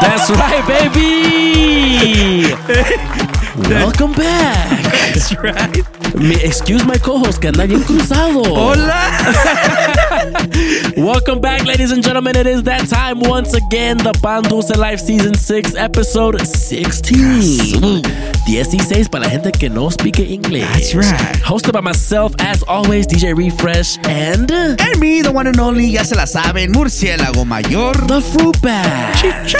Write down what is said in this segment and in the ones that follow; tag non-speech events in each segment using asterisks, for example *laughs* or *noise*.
That's right, baby. Welcome back. That's right. Me, excuse my co-host que anda bien cruzado. Hola. *laughs* Welcome back, ladies and gentlemen. It is that time once again. The Pan Dulce Life Season 6, Episode 16. 16 para la gente que no speak English. That's right. Hosted by myself, as always, DJ Refresh and And me, the one and only, ya se la saben, murciélago mayor. the Fruit Bag. Chicho.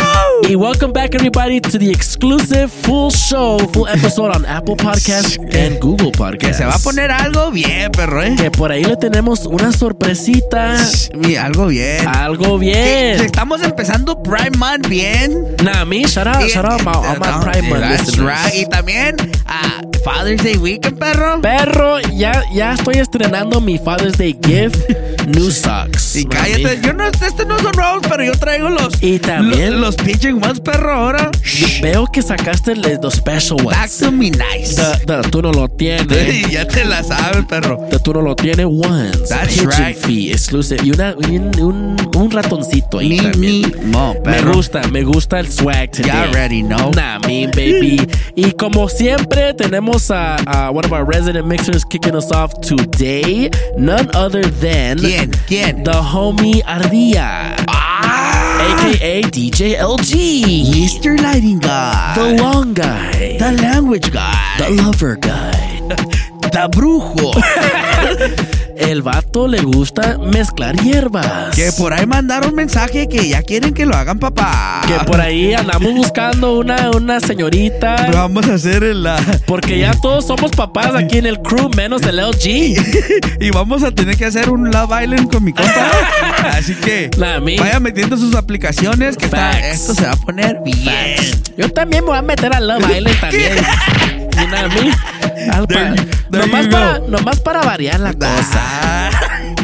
Y welcome back, everybody, to the exclusive full show, full episode on Apple Podcasts and Google Podcasts. Que se va a poner algo bien, perro, eh. Que por ahí le tenemos una sorpresita. Mi, algo bien. Algo bien. estamos empezando Prime Month bien. Nah, me, shout out, Y- shout out my, all my No, Prime Month That's right. Y también a Father's Day Weekend, perro. Perro, ya, ya estoy estrenando mi Father's Day gift, New Socks. Y cállate, mami. yo no, este no son nuevos, pero yo traigo los. Y también- Los, los Pigeon Ones, perro, ahora. Veo que sacaste los special Back ones. to me nice. The- the- tú no lo tienes. ya te la sabes, perro. The tú no lo tienes ones. That's Pigeon right. fee, exclusive. Y una, un, un, un ratoncito ahí Ni, también. Me perro. gusta, me gusta el swag today. You already know. Nah, me, baby. *laughs* y como siempre, tenemos a, a one of our resident mixers kicking us off today. None other than ¿Quién? ¿Quién? the homie Ardilla, Ah, aka DJ LG, Mr. Lighting Guy. the long guy, The language guy. the lover guy. *laughs* The brujo. *laughs* El vato le gusta mezclar hierbas. que por ahí mandaron mensaje que ya quieren que lo hagan papá. Que por ahí andamos buscando una, una señorita. Vamos a hacer el, la. Porque ya todos somos papás aquí en el crew, menos el LG. *laughs* y vamos a tener que hacer un Love Island con mi compa. *laughs* Así que me. vaya metiendo sus aplicaciones que está- esto se va a poner bien. Yo también me voy a meter a Love Island *laughs* también. There you- there nomás, you para, nomás para variar la cosa. Ah,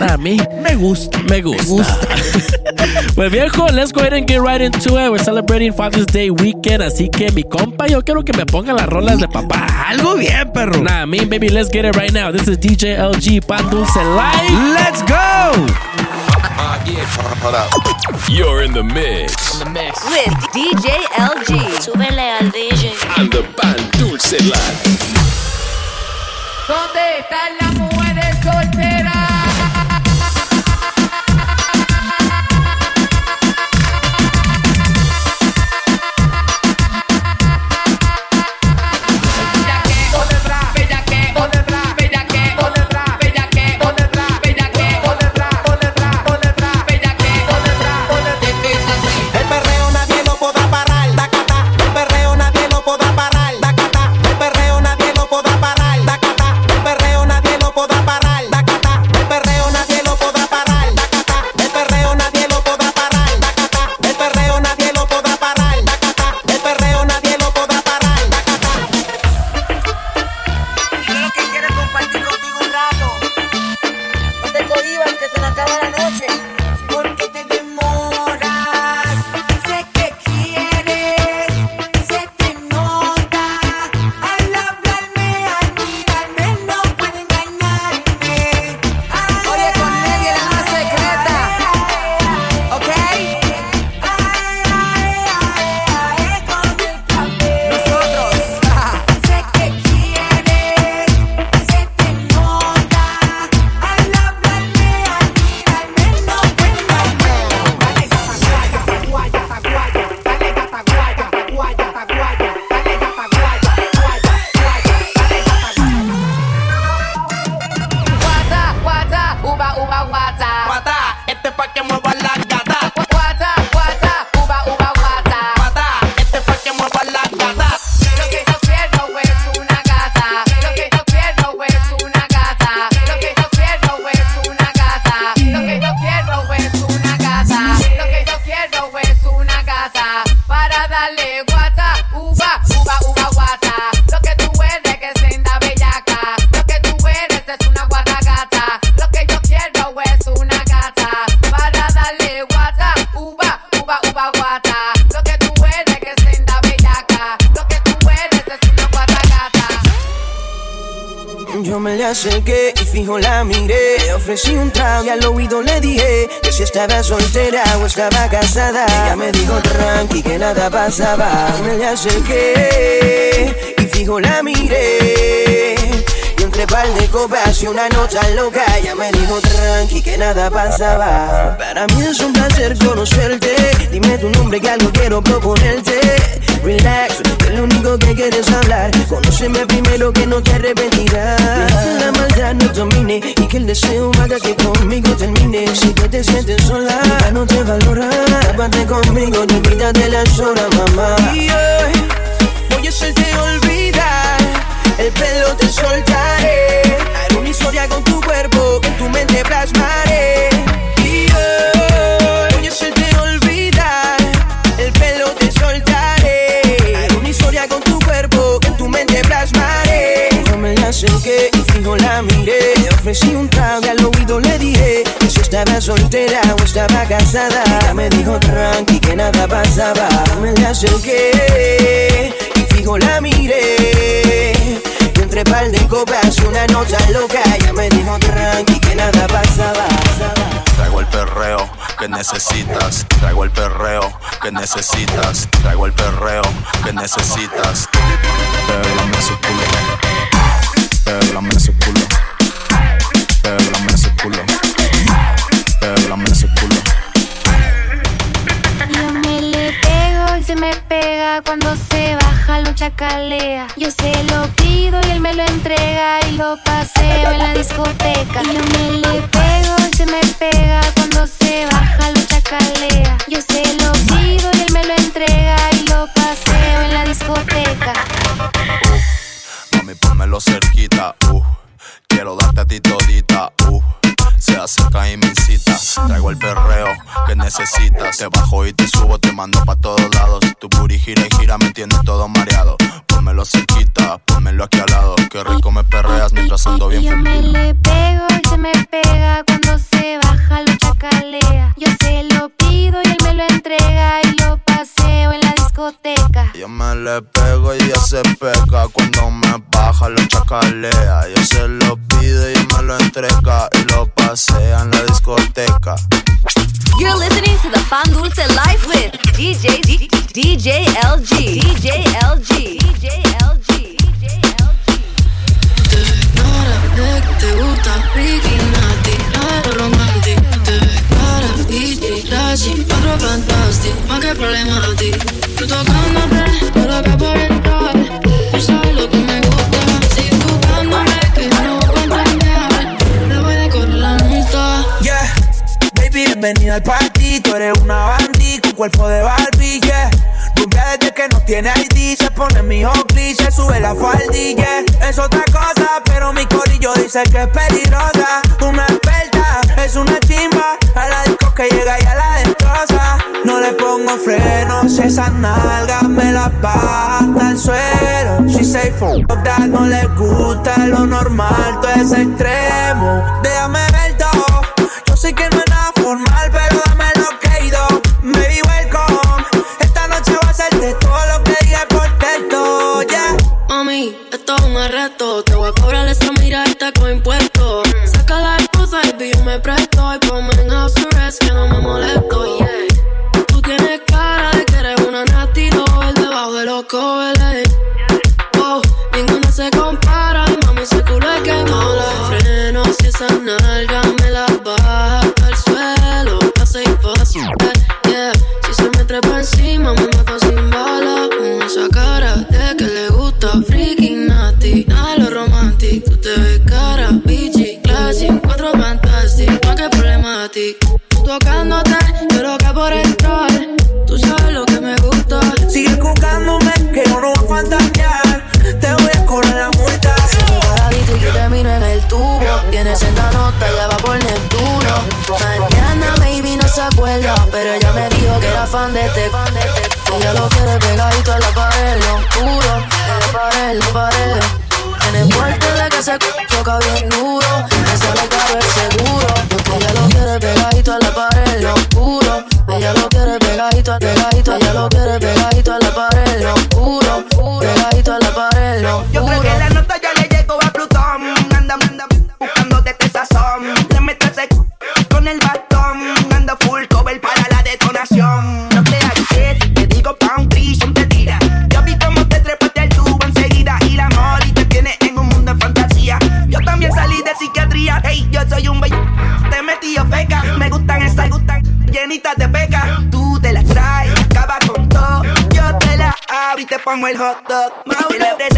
*laughs* A mí me gusta. me gusta. *laughs* pues viejo, let's go ahead and get right into it. We're celebrating Father's Day weekend. Así que mi compa, yo quiero que me pongan las rolas de papá. Algo bien, perro. Nah, me, baby, let's get it right now. This is DJ LG Pan Dulce Live. Let's go. You're in the mix with DJ LG. Súbele al DJ. on the Pan Dulce Live. ¿Dónde están las mujeres solteras? Estaba soltera o estaba casada. Ella me dijo tranqui que nada pasaba. Me le acerqué y fijo la miré. Y entre par de copas y una nota loca Ella me dijo tranqui que nada pasaba Para mí es un placer conocerte Dime tu nombre que algo quiero proponerte Relax, que lo único que quieres hablar Conóceme primero que no te arrepentirás que la maldad no domine Y que el deseo haga que conmigo termine Si tú te sientes no te valora Tápate conmigo, te quítate las horas, mamá. Y soltera o estaba casada. Ella me dijo tranqui que nada pasaba. Me la acerqué y fijo la miré. Y entre par de copas una nota loca Ella me dijo tranqui que nada pasaba Traigo el perreo que necesitas. Traigo el perreo que necesitas. Traigo el perreo que necesitas. Pégame ese culo. Pégame ese culo. Pégame ese culo. Cuando se baja lo chacalea. Yo se lo pido y él me lo entrega y lo paseo en la discoteca. Yo me le pego y se me pega cuando se baja lo chacalea. Yo se lo pido y él me lo entrega y lo paseo en la discoteca. Mami, pónmelo cerquita, uh. Quiero darte a ti todita, uh. Se acerca y me incita. Traigo el perreo que necesitas. Te bajo y te subo, te mando pa' todos lados. Tu booty gira y gira, me tienes todo mareado. Pónmelo cerquita, pónmelo aquí al lado. Qué rico me perreas mientras ando bien Yo me feliz. le pego y se me pega cuando se baja lo chacalea. Yo se lo pido y él me lo entrega y lo paseo en la discoteca. Yo me le pego y ella se pega cuando me baja lo chacalea. Yo se lo pido y me lo entrega y lo pasea en la discoteca. You're listening to the Pan Dulce Life with DJ D- DJ LG. DJ LG. DJ LG. de que te gusta flashy, otro fantastic, más que ti. Tú tocándome, yo loca por entrar. Tú sabes lo que me gusta, sigue buscándome, que no voy a entender. Te voy a correr la multa. Yeah, baby, bienvenida al party. Tú eres una bandit con cuerpo de Barbie, yeah. Desde que no tiene ID, se pone mi hockey, se sube la faldilla. Es otra cosa, pero mi corillo dice que es peligrosa. Una experta, es una chimba. A la disco que llega y a la destroza. No le pongo frenos, esas nalgas me las baja hasta el suelo. She say fuck that, no le gusta lo normal, todo es extremo. Déjame ver todo. Yo sé que no es nada formal, pero dame lo que he ido. Te voy a cobrar esa mirada con impuestos. Saca la esposa y yo me presto. Y ponme en house que no me molesto. Tú tienes cara de que eres una doll debajo de los covers. Ella lo quiere pegadito a la pared, lo oscuro. En la pared, la pared. En el puerto de que se choca bien duro. Me sale caro el seguro. Ella lo quiere pegadito a la pared, lo oscuro. Ella lo quiere pegadito, a- pegadito. Ella lo quiere pegadito a la pared, lo oscuro. Pegadito a la pared, lo Yo creo que oscuro. la con mới hợp được mà bây giờ để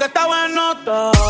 que está bueno todo.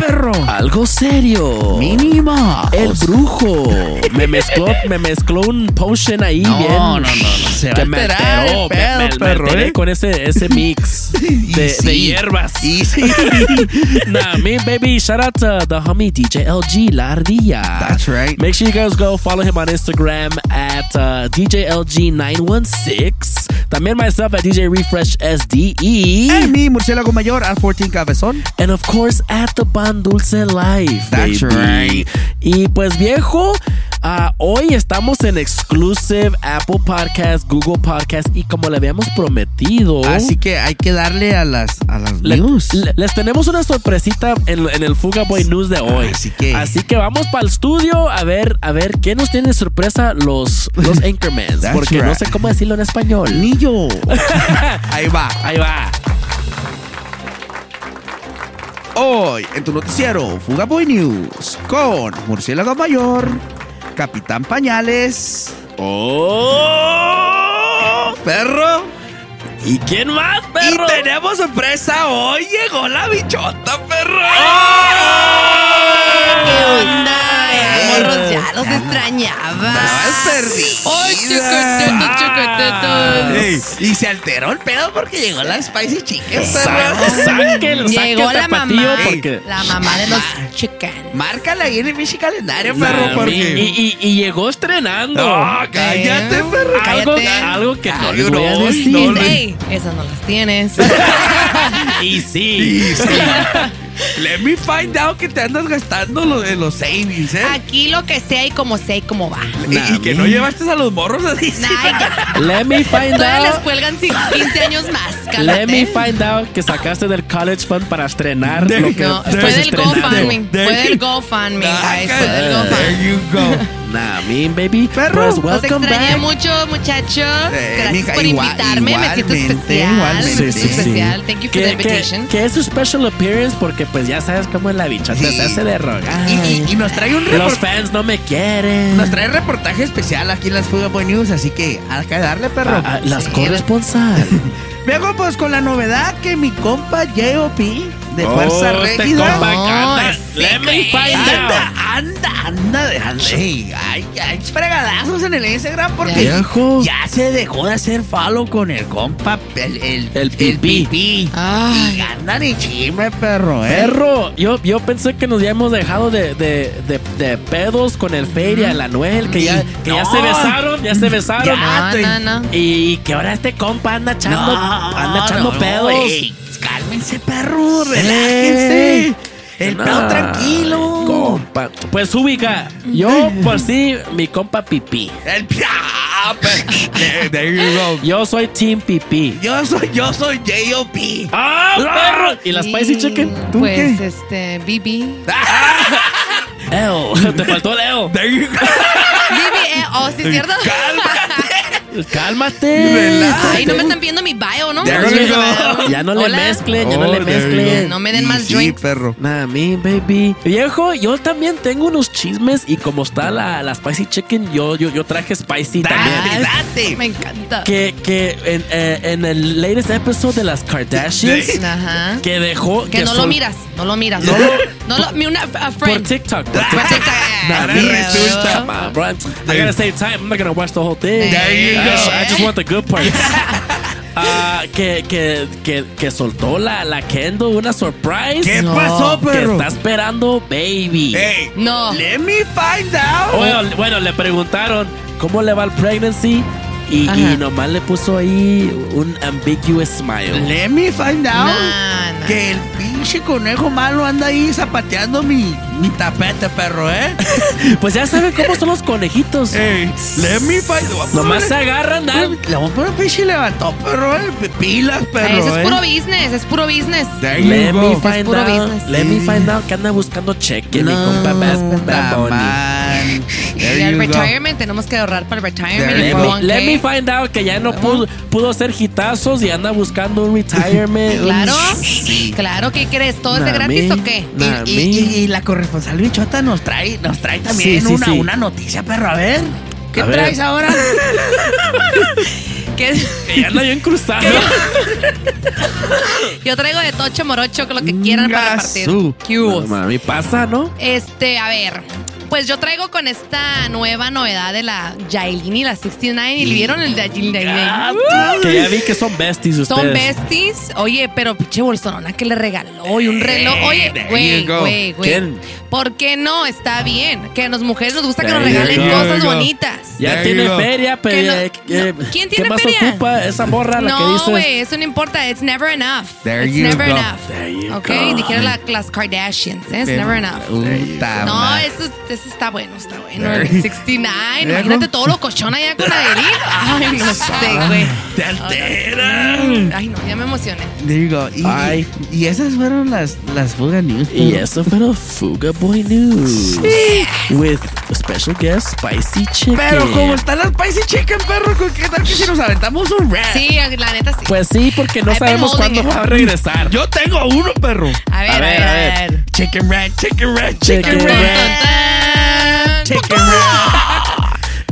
perro. Algo serio. Mínima. El brujo. Me mezcló, me mezcló un potion ahí no, bien. No, no, no. Se va a me alterar alteró, el pedo, me, me, perro, me eh. con ese, ese mix *laughs* de, sí. de hierbas. Y *laughs* sí. nah, me baby, shout out to the homie DJ LG La Ardilla. That's right. Make sure you guys go follow him on Instagram at uh, DJ LG916. También myself at DJ Refresh SDE. And me, Murciélago Mayor at 14 Cabezón. And of course at the Pan Dulce Life. That's right. Y pues viejo. Ah, hoy estamos en exclusive Apple Podcast, Google Podcast y como le habíamos prometido. Así que hay que darle a las, a las news. Les tenemos una sorpresita en, el Fuga Boy News de hoy. Así que. Así que vamos para el estudio a ver, a ver qué nos tiene sorpresa los, los *laughs* Anchormans. porque no sé cómo decirlo en español anillo. *laughs* Ahí va. Ahí va. Hoy en tu noticiero Fugaboy News con Murciélago Mayor, Capitán Pañales. ¡Oh! ¡Perro! ¿Y quién más, perro? Y tenemos sorpresa. Hoy llegó la bichota, perro. ¡Oh! ¡Qué onda! Ya los extrañaba. Ay, chocotetos, chocotetos. Ey, y se alteró el pedo porque llegó la Spicy Chicken, perro. sáquelo, Llegó la mamá. porque- La mamá de los chicken. Márcala ahí en mi calendario, Nah, perro, y, y- y llegó estrenando. No, cállate, perro. Algo, cállate. algo que no Ay, les voy a no, decir. no, no. Ey, esas no las tienes. *laughs* Y sí. Sí, sí. Let me find out que te andas gastando lo de los savings, ¿eh? Aquí lo que sea y como sea y como va. Y, y que no llevaste a los morros así. Ya. *laughs* Let me find Todavía les out. cuelgan ci- 15 años más. Let me cálmate. find out que sacaste del college fund para estrenar There- lo que No, fue del. GoFundMe. There Fue del GoFundMe, guys. Fue del There GoFundMe. you go. Nah, mean baby. Perro. Pues Los welcome extrañé back. mucho, muchachos. Eh, Gracias mija, por igual- invitarme. Me siento igualmente, especial. igualmente. Me siento Sí, sí, sí. especial. Thank you for the Que, que, invitation. que es su special appearance porque pues ya sabes cómo la bichota Sí. se hace de rogar. Y, y- y nos trae un Los reportaje. fans no me quieren. Nos trae reportaje especial aquí en las Fuga Boy News, así que hay que darle, perro. Ah, ah, las Sí. corresponsal. *laughs* Luego, pues con la novedad que mi compa J.O.P. de Fuerza Oh, este Régida. compa No, anda. sí, Let me güey. find Anda, anda, anda, dejando. Ey, hay, hay fregadazos en el Instagram porque Viejo. ya se dejó de hacer follow con el compa, el, el, El pipí. pipí. Ay. Y andan y chisme, perro, eh. Perro, yo, yo pensé que nos habíamos dejado de, de, de, de pedos con el Feria, el Anuel, que ya, que ya se besaron, ya se besaron. Ya. No, no, no. Y que ahora este compa anda echando, No, anda echando no, pedos. Cálmense, perro, relájense. Ey. El No, pedo tranquilo. Compa. Pues ubica, yo por sí, mi compa Pipí. El ah, go. Yo soy Team Pipí. Yo soy, yo soy J.O.P. ¡Ah, perro! ¿Y la Spicy Chicken? ¿Tú Pues, qué? este, Bibi. *laughs* Eo, *laughs* te faltó el Eo. There you go. Bibi, eh, oh, sí, es cierto. Cálmate. Relájate. Ay, no me están viendo mi bio, ¿no? There you go. Ya no le Hola. mezclen, ya no Oh, le you mezclen. No me den más sí, drinks. perro. Nah, me, baby. Viejo, yo también tengo unos chismes y como está la, la spicy chicken, yo, yo, yo traje spicy también. Date. Me encanta. Que, que en, eh, en el latest episode de las Kardashians, Ajá. que dejó... Que no lo sol- miras, no lo miras. No No, lo- no lo, mi una a Por friend. TikTok. Por TikTok. Nah, resulta. Come on, bro. I gotta save time. I'm not gonna watch the whole thing. There you. Just- I just want the good parts. *laughs* Ah, que, que, que, que soltó la, la Kendo una surprise. ¿Qué No. pasó, Que perro? está esperando baby. Hey, No. let me find out. Bueno, bueno, le preguntaron cómo le va el pregnancy y, nomás le puso ahí un ambiguous smile. Let me find out Nah, nah. que el pinche conejo malo anda ahí zapateando mi, mi tapete, perro, ¿eh? *laughs* Pues ya saben cómo son los conejitos. Hey, let me find out. Nomás se agarran, dan. Le vamos a poner pinche levantó, perro, ¿eh? Pilas, perro, eso ¿eh? es puro business, es puro business. There you Let me find puro out. business. Let me find out que anda buscando cheque mi No, compa Bad, Y go. retirement, tenemos que ahorrar para el retirement. Let go. me, let me 401k. find out que ya no pudo, pudo hacer hitazos y anda buscando un retirement. Claro, claro, ¿qué crees? ¿Todo es de gratis me. o qué? Nah, Y, me. y- y la corresponsal bichota nos trae, nos trae también Sí, sí, una, sí. una noticia, perro. A ver, ¿qué A ver. traes ahora? *laughs* ¿Qué? Que ya anda bien cruzado. Yo traigo de tocho morocho, con lo que quieran para repartir. Gasú. ¿Qué? No, mami, pasa, ¿no? Este, a ver. Pues yo traigo con esta nueva novedad de la Yailin la 69. ¿Y vieron el de Yailin? Que ya vi que son besties ustedes. Son besties. Oye, pero pinche bolsonona que le regaló y un reloj. Oye, güey, güey, güey. ¿Por qué no? Está bien. Que a las mujeres nos gusta que nos regalen go. cosas bonitas. Ya There tiene feria, pero no- eh, no. ¿Quién ¿qué tiene más feria? ocupa esa morra la que No, dices? güey, eso no importa. It's never enough. There It's you never go. enough. There you ok, go. dijeron la- las Kardashians. ¿eh? It's never enough. No, eso, está bueno, está bueno. El 69. Imagínate todo lo cochón allá con Adelín. Ay, no sé, güey. Te altera. Ay, no, ya me emocioné. There you go. Y, Ay. y esas fueron las, las Fuga News. Y eso fueron Fuga Boy News. With a special guest, Spicy Chicken. Pero como están las Spicy Chicken, perro, ¿con ¿qué tal que si nos aventamos un rap? Sí, la neta sí. Pues sí, porque no I've sabemos cuándo va a regresar. Yo tengo uno, perro. A ver, a ver, a ver. Chicken rat, chicken rat, chicken, Chicken rat. rat. Chicken. *laughs*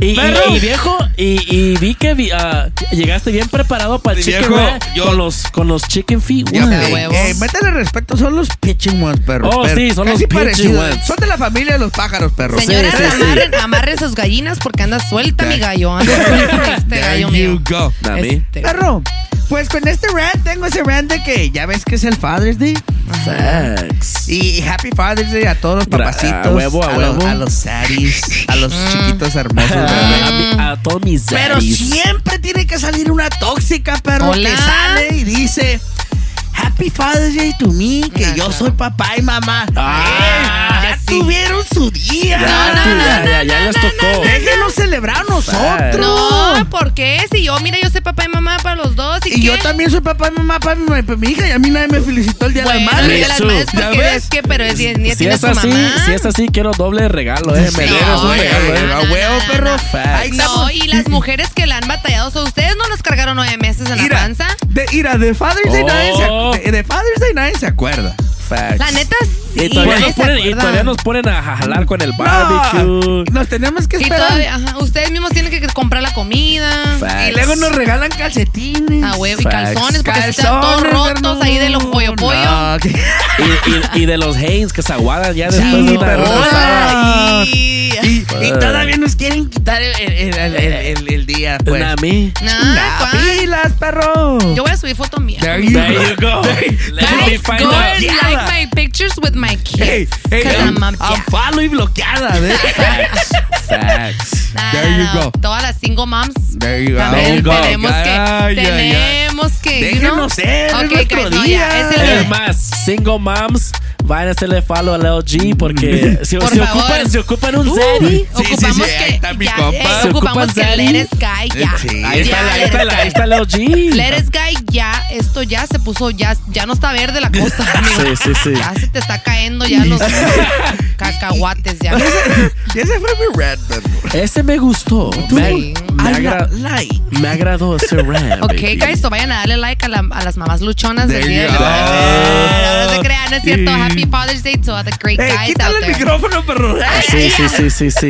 Y, y- Perro. y viejo, y, y vi que vi- ah, llegaste bien preparado para el chicken viejo, yo- con los con los chicken feet. Ya, eh, eh, métele respeto, son los pitching ones, perro. Oh, perro. sí, son Casi los pitching parecidos. ones. Son de la familia de los pájaros, perro. Señoras, Sí, sí, sí. amarren, amarren sus gallinas porque anda suelta mi gallo. Anda *laughs* suelta este There gallo you mío. go. Este. Perro, pues con este rant tengo ese rant de que ya ves que es el Father's Day. Facts. Y Happy Father's Day a todos los papacitos. a huevo, a los- huevo. a los saddies, a los Mm. chiquitos hermosos. A, bebés. mi- a todos mis Pero daddies. siempre tiene que salir una tóxica, perro, Hola. que sale y dice Happy Father's Day to me, que yo soy papá y mamá. Ah, Eh, ya sí. tuvieron su día. Ya, tú, ya, ya, ya les tocó. Déjenos celebrar nosotros. No, ¿por qué? Si yo, mira, yo soy papá y mamá para los dos. ¿Y, yo también soy papá y mamá para mi, para mi hija y a mí nadie me felicitó el día de Bueno, la madre. el día de las Eso. madres ¿Ya porque ves? es que, pero es, Si tiene es su así, mamá. si es así, quiero doble regalo, eh. Me debes un regalo, eh. a huevo, perro. Ahí No, y las mujeres que la han batallado, ¿so ¿ustedes no los cargaron nueve meses en la panza? de, mira, de Father's Day nadie se Oh. De, de Father's Day nadie se acuerda. Facts. La neta, sí. Y todavía, nos ponen, y acuerda. todavía nos ponen a jalar con el No, barbecue. nos tenemos que Y esperar. todavía, ajá, ustedes mismos tienen que comprar la comida. Facts. Y luego nos regalan calcetines. A huevo y Facts. calzones, porque están todos Calzones, rotos ahí de los pollo pollo. No, Y, y- y de los Hanes que se aguadan ya después Sí, de una. Y, y todavía nos quieren quitar el, el- el- el- el- el día, pues. Una a mí. Nah, pilas, perro. Yo voy a subir foto mía. There you There go. you go. Let me Guys, find go my pictures with my kids. Hey, hey, I'm, I'm follow y bloqueada. ¿eh? *laughs* Facts. Nah, There you go. Todas las single moms. There you go. There you go. tenemos que, tenemos que, you know? Déjenos ser, es Ok, nuestro guys, no, es el Es más, single moms, vayan a hacerle follow al LG porque *laughs* si, Por si ocupan, si ocupan un Uh, Zeddy, Sí, sí, ocupamos sí, que ahí está mi ya, compa. eh, Se ocupamos ocupan que Zeddy. Let It Guy ya. Sí, ahí está, Ya, la- ahí está, ahí está el LG. Let It Guy ya, esto ya se puso, ya, ya no está verde la cosa, *laughs* amigo. Sí, sí, sí. Ya se te está cayendo ya los *laughs* cacahuates ya. Y ese fue mi red, perro. Ese me gustó. Me, Sí. me agra- like. me agradó ese rap. Ok, baby. guys, so vayan a darle like a, la- a las mamás luchonas del día de hoy. No se crean, no es cierto. Happy Father's Day to all the great Hey, guys out quítale el there. micrófono, perro. *laughs* Sí, sí, sí, sí, sí.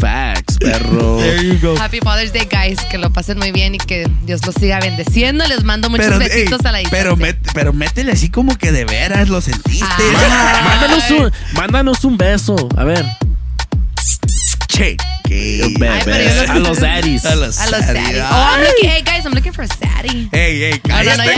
Facts, perro. There you go. Happy Father's Day, guys. Que lo pasen muy bien y que Dios los siga bendeciendo. Les mando muchos Pero, besitos ey, a la distancia. pero, met- pero métele así como que de veras lo sentiste. Ah. Mándanos un, mándanos un beso. A ver. Che. Que- Be- pero no- a los daddies. A los A los saddies. saddies. Oh, I'm Ay. looking, hey, guys, I'm looking for a saddy. Ey, ey, No, no, cállate. no, Eh,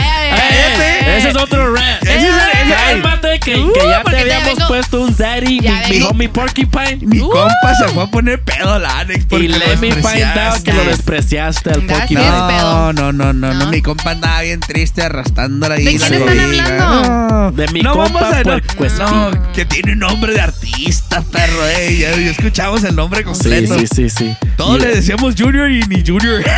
ya. ese es otro rap. Ese es el- que, Uh, que ya te habíamos vengo- puesto un Zaddy, Ya mi, mi homie Porcupine. Mi compa se fue a poner pedo a la Alex porque Y let me find out despreciaste. que lo despreciaste al Porcupine. No, no, no, no, no, No. mi compa andaba bien triste arrastrándola ahí. ¿De la quién están hablando? No. De mi no compa no, no, que tiene un nombre de artista, perro, eh. Ya, escuchamos el nombre completo. Sí, sí, sí. Todos Y- le decíamos Junior y ni Junior. *laughs*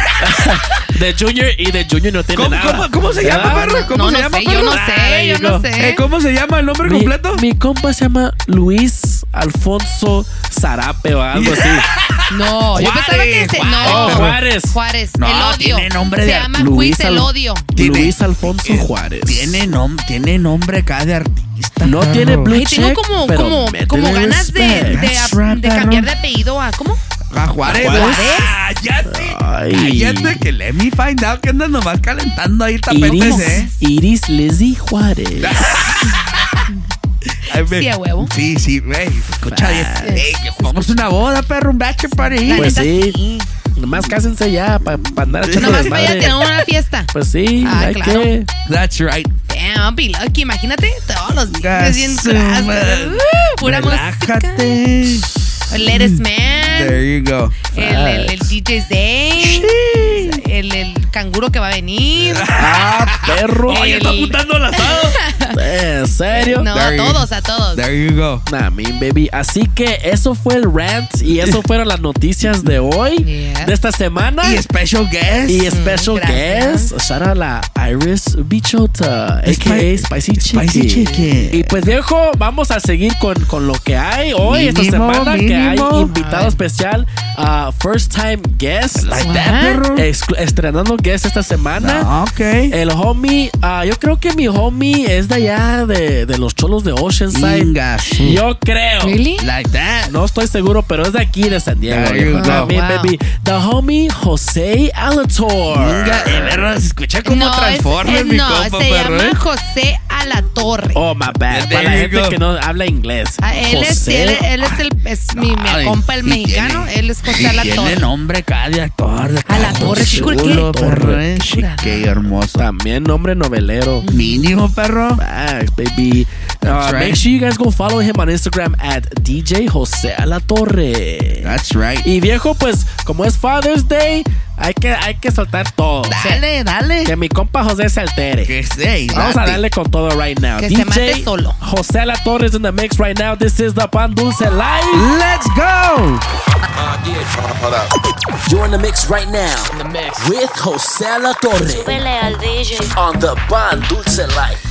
De Junior y de Junior no tiene ¿Cómo, nada. cómo, cómo se llama, ¿Verdad? perro? ¿Cómo No, se no llama, sé, perro? yo no Ah, sé, yo no. Eh, ¿Cómo se llama el nombre Mi, completo? mi compa se llama Luis Alfonso Zarape o algo así. *laughs* No, yo pensaba que se, no. Oh, Juárez. Juárez, No, el odio. tiene nombre se de llama Luis Luis el odio. Luis Alfonso eh, Juárez. Tiene, nom tiene nombre acá de artista. No perro. tiene blue Ay, tengo check, como, pero como, como ganas de, de, de cambiar de apellido a. ¿Cómo? A Juárez. ¿A Juárez? Cállate. Ay. Cállate que let me find out que andas nomás calentando ahí tapetes, Iris, eh. Iris Lizzie Juárez. *laughs* Ay, ve- Sí, a huevo. Sí, sí, güey. Escucha bien. Ey, que jugamos una boda, perro, un bachelor party. La Pues neta, sí. Nomás cásense ya para andar echando Nomás para allá desmadre. tener una fiesta. Pues sí, Ah, hay claro. que. That's right. Damn, lucky. Imagínate todos los días bien uh, pura música. Relájate. Let Us Man. There you go. El, el, el DJ Zane. El, el canguro que va a venir. Ah, perro. Oye, está apuntando al asado. *laughs* ¿En serio? No, a There you- todos, a todos. There you go. Nah, mean, baby. Así que eso fue el rant y eso *laughs* fueron las noticias de hoy, Yeah. de esta semana. Y special guest. Y special gracias. guest, shout out a la Iris Bichota, a.k.a. Spi- Spicy Chicken. Spicy Chicken. Y pues viejo, vamos a seguir con, con lo que hay hoy, esta Mínimo, semana, que hay mínimo. invitado especial, uh, first time guest. Like that, perro. Estrenando guest esta semana. Ah, ok. El homie, ah, yo creo que mi homie es de allá de, de los cholos de Oceanside. Ingas. Yo creo. Really? Like that. No estoy seguro, pero es de aquí de San Diego. There you go. mean, Wow. baby, the homie José Alator. Inga, eh, perro, se escucha como no, es- es- mi no, compa, se perro, llama ¿eh? José Alatorre. Oh, my bad. Para la gente go. que no habla inglés. Ah, él, es, él, él es el es mi, mi Ay, compa el mexicano, tiene- él es José Alatorre. Tiene nombre acá de actor. de A la torre, chico, ¿qué? chulo, perro, eh. Qué hermoso. También nombre novelero. Mínimo, perro. Facts, baby. Uh, right. Make sure you guys go follow him on Instagram at DJ José Alatorre. That's right. Y viejo, pues, como es Father's Day, hay que, hay que soltar todo. Dale, dale. Que mi compa José se altere. Que sí, Vamos a darle con todo right now. Que se mate solo. José Alatorre is in the mix right now. This is the Pan Dulce Live. Let's go. You're in the mix right now. With Jose La Torre. al DJ. On the Pan Dulce Life.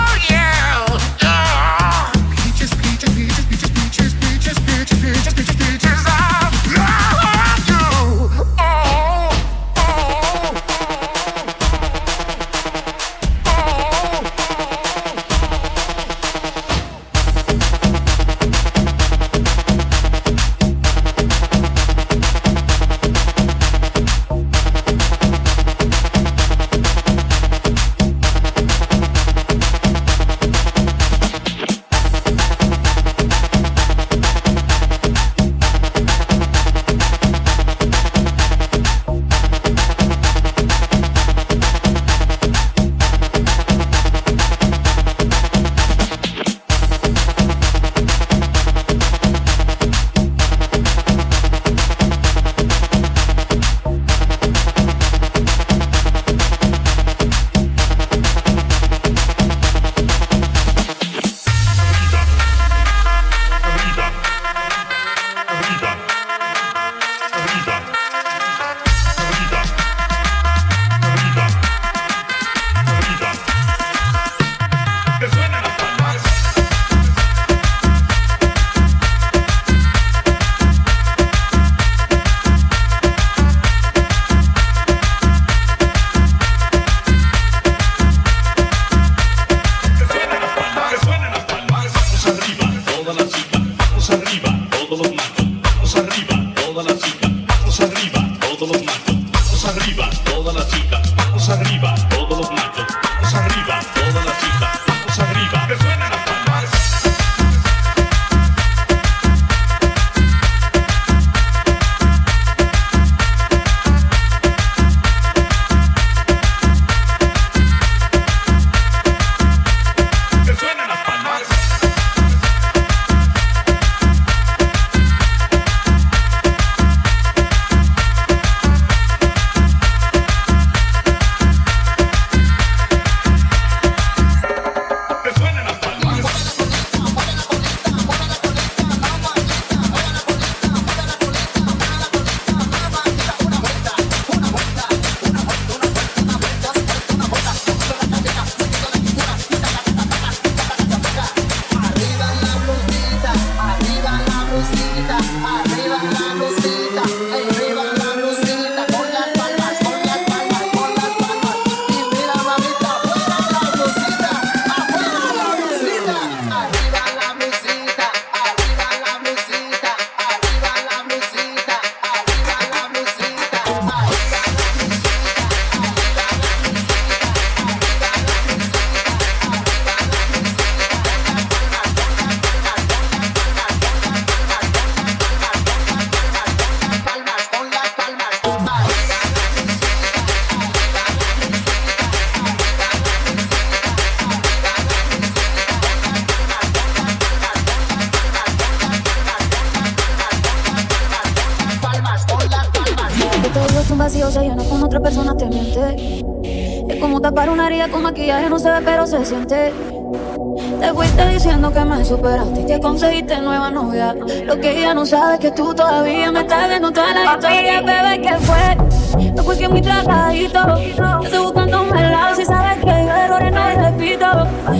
sabes que tú todavía me estás viendo toda la historia, bebé, que fue. Lo puse muy tragadito. Estoy buscando un lado si sabes que yo errores no repito.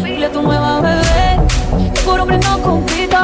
Dile tu nueva bebé, por hombre no compito.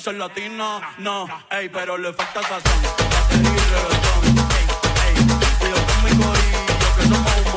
son latinos, no, ey, pero le falta sazón, batería y reggaetón, ey, ey, ellos son mi corillo, que somos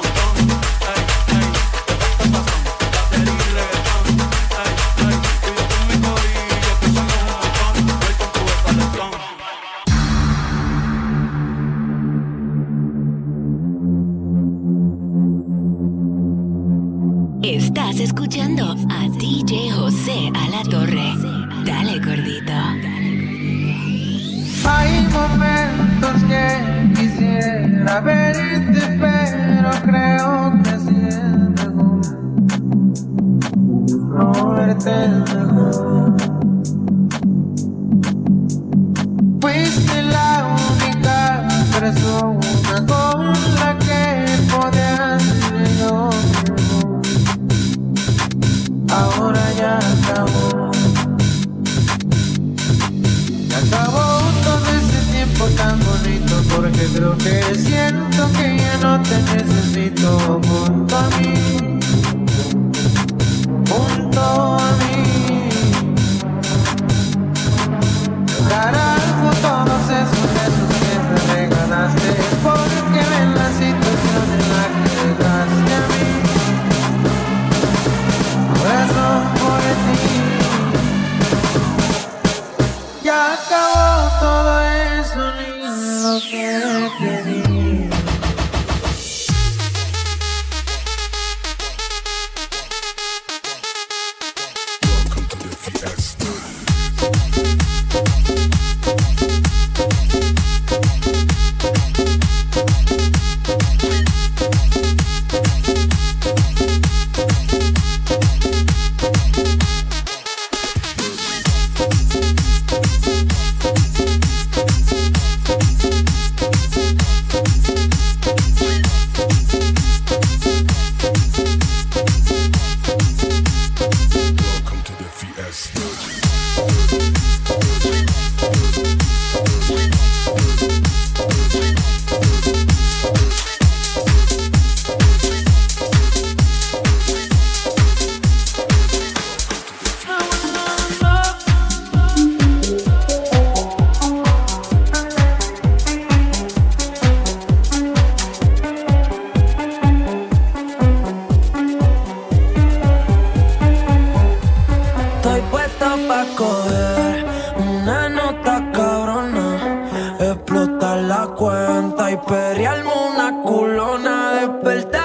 despertar.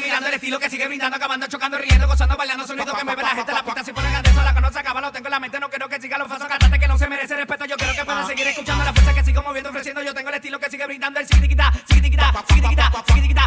mirando el estilo que sigue brindando, acabando, chocando, riendo, gozando, bailando, sonido que mueve la gente, la puta si ponen atención, la que no se acaba, lo tengo en la mente, no quiero que siga los falsos cantantes que no se merece respeto, yo quiero que pueda seguir escuchando la fuerza que sigo moviendo, ofreciendo, yo tengo el estilo que sigue brindando, el sigue tiquita, sigue tiquita, sigue tiquita, sigue.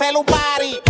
fellow body.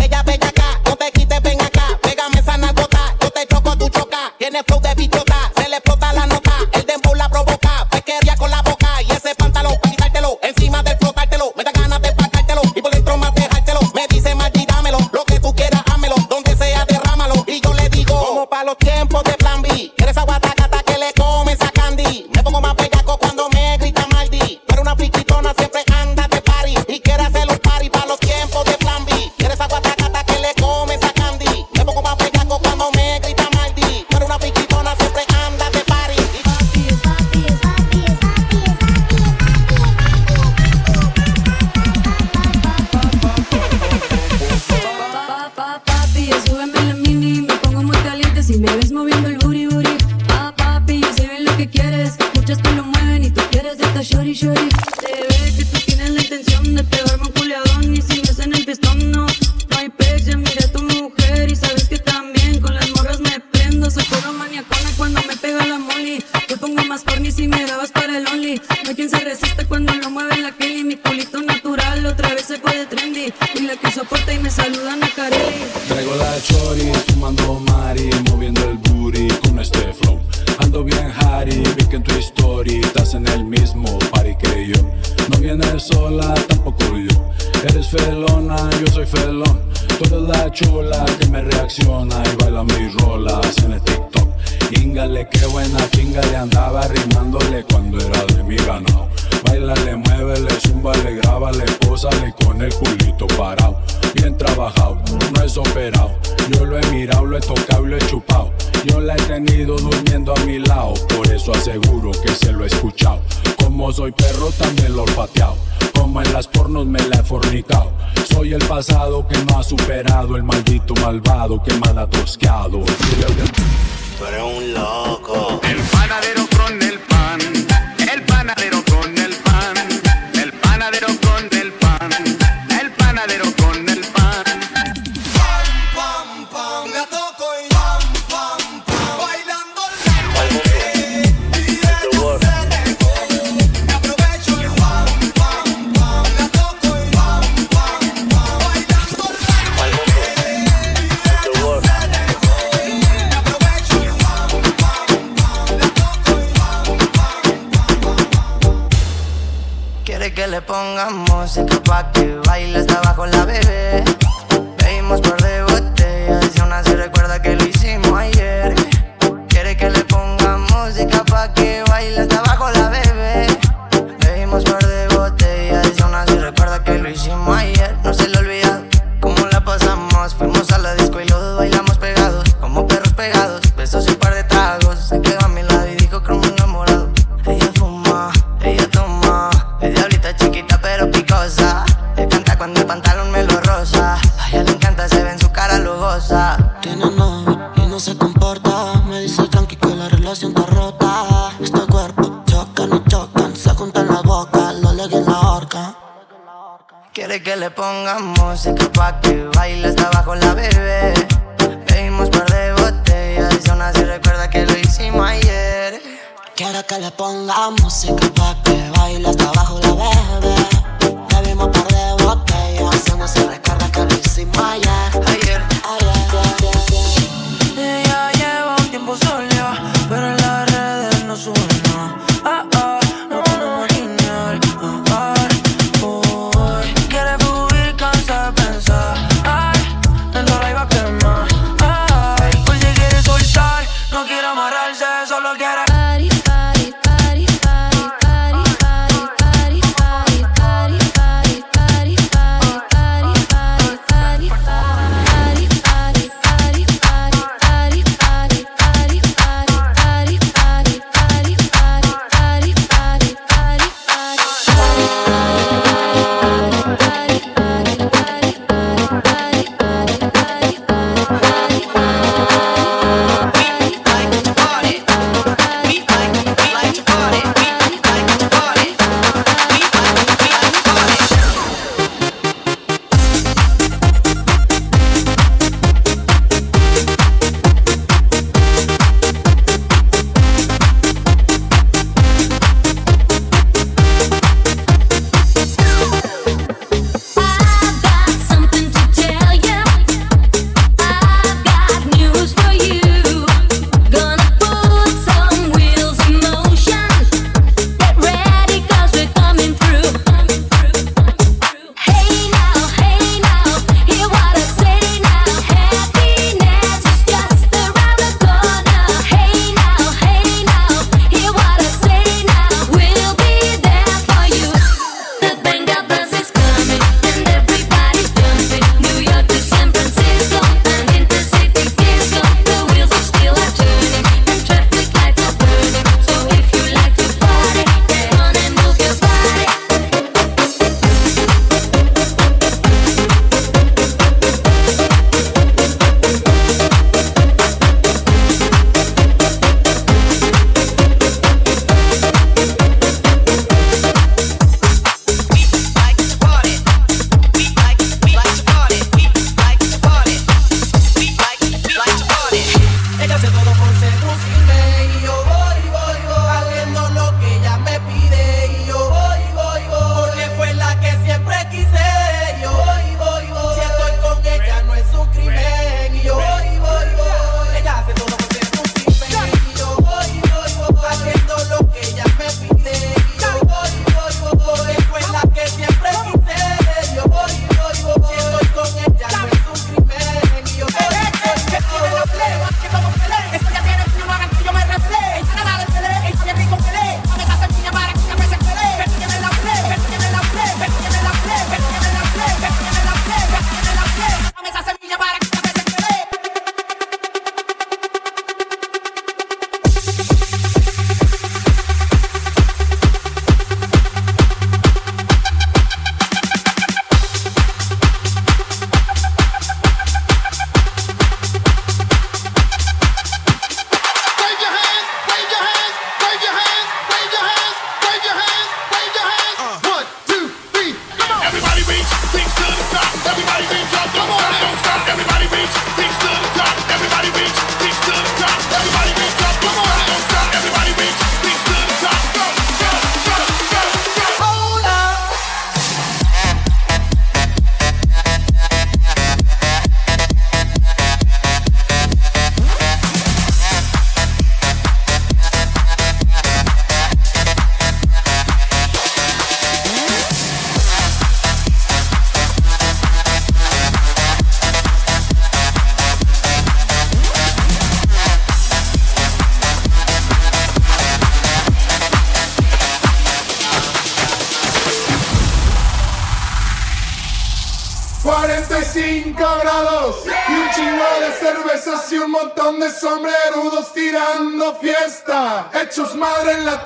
la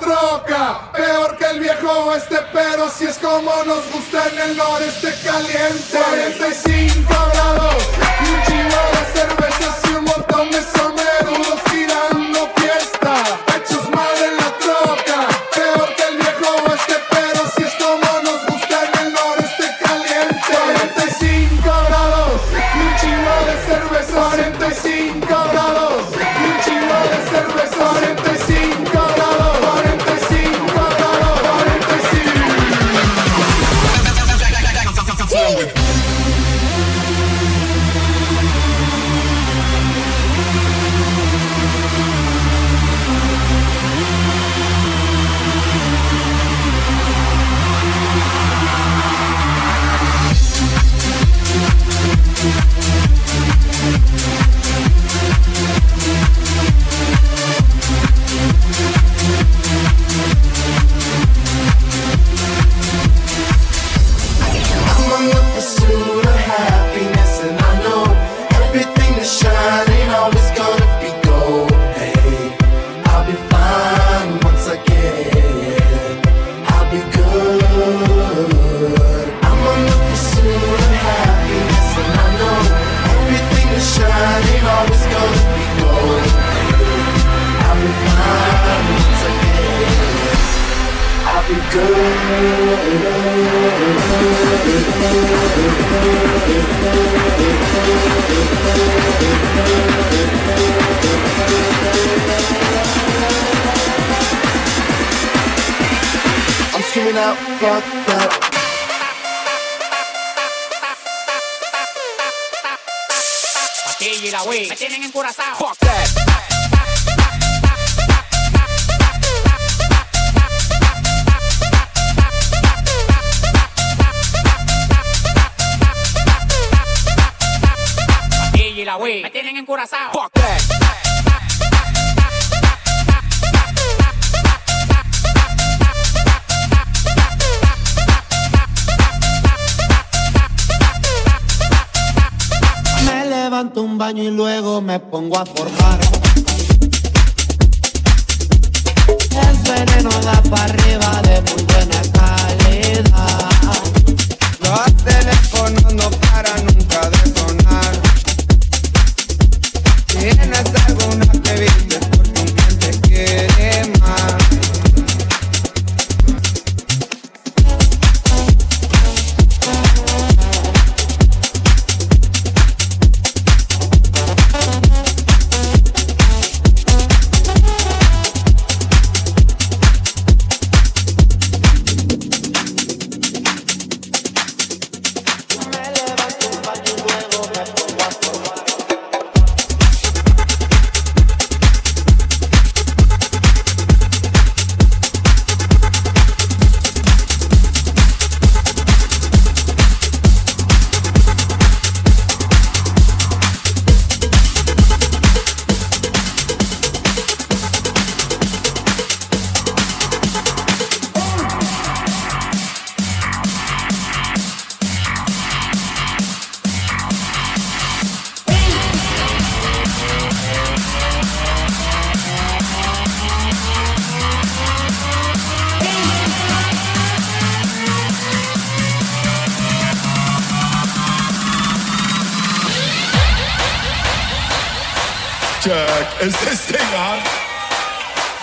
check. Is this thing on?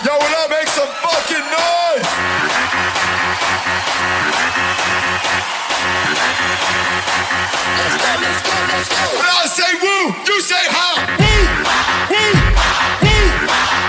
Yo, will I make some fucking noise? Let's go, let's go, let's go. When I say woo, you say ha. Woo, woo, woo.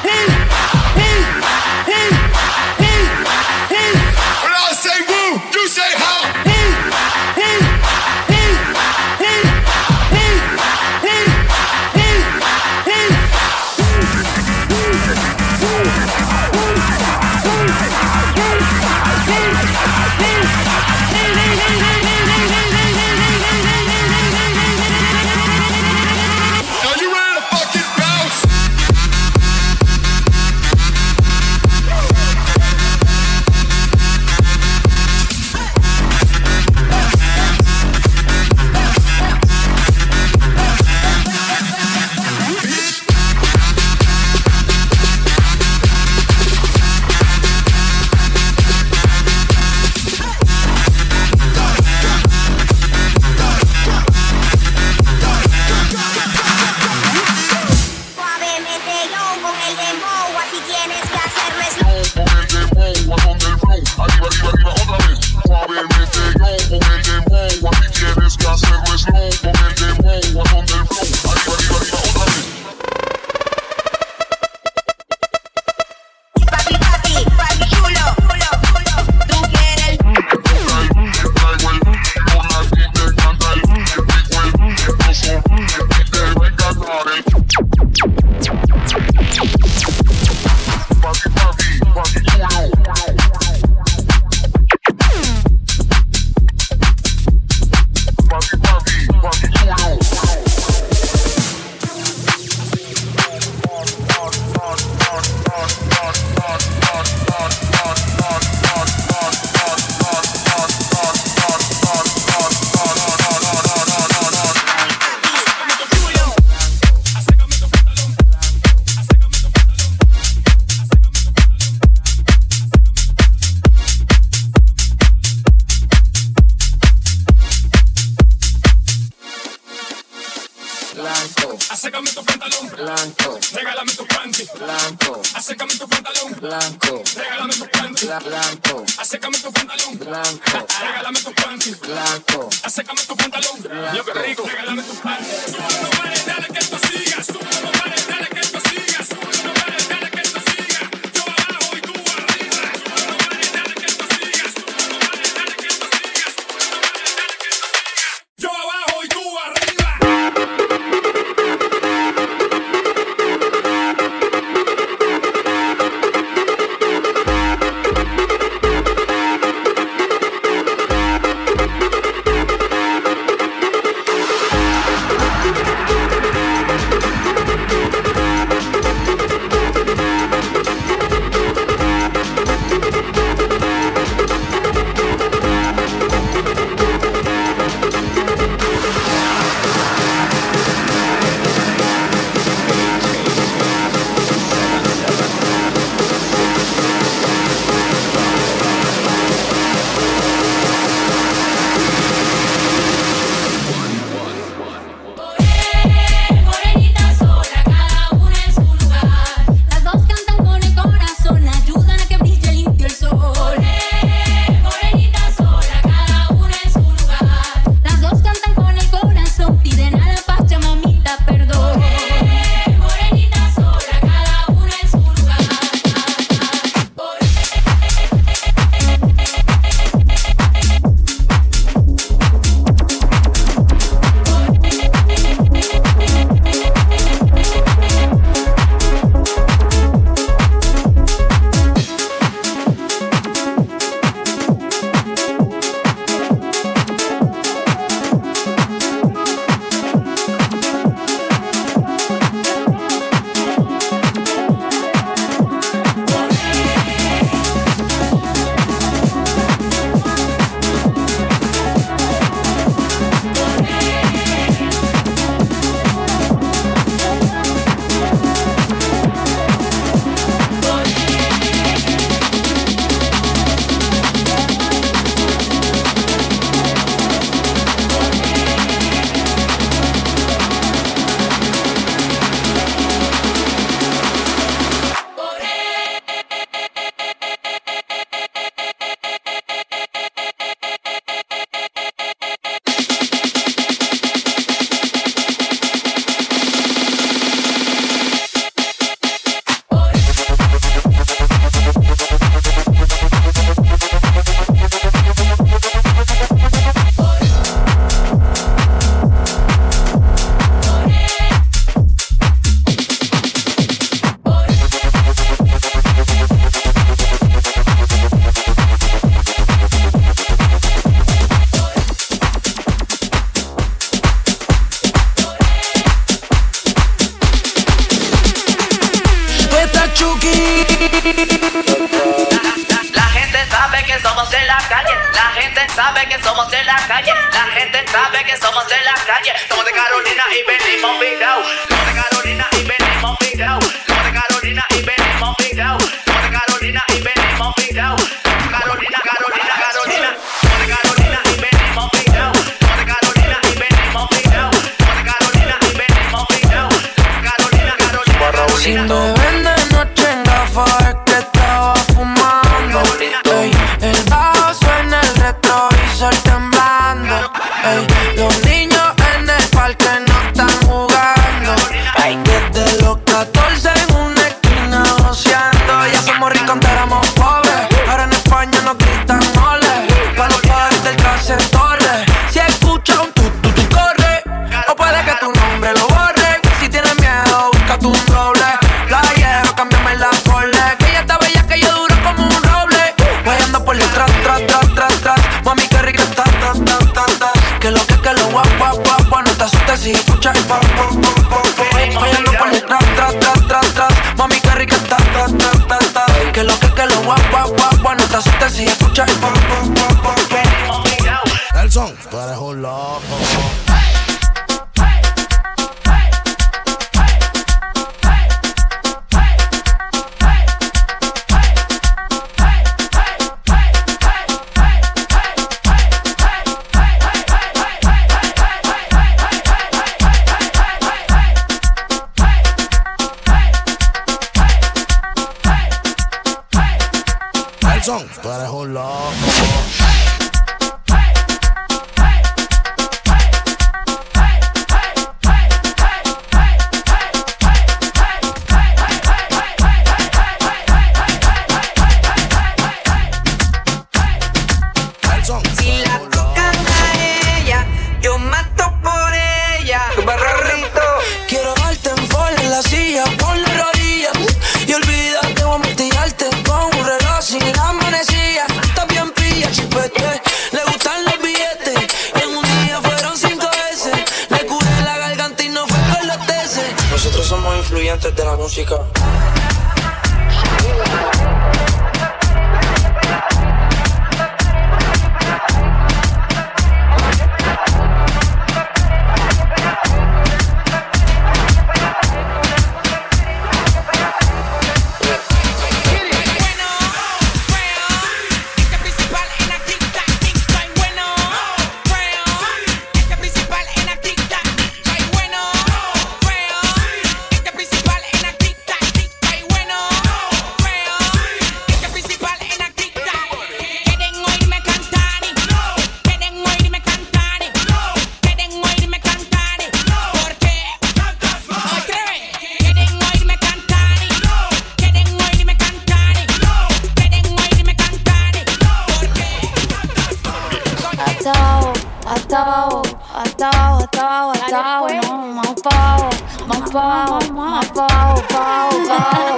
Más pa' abajo, más pa'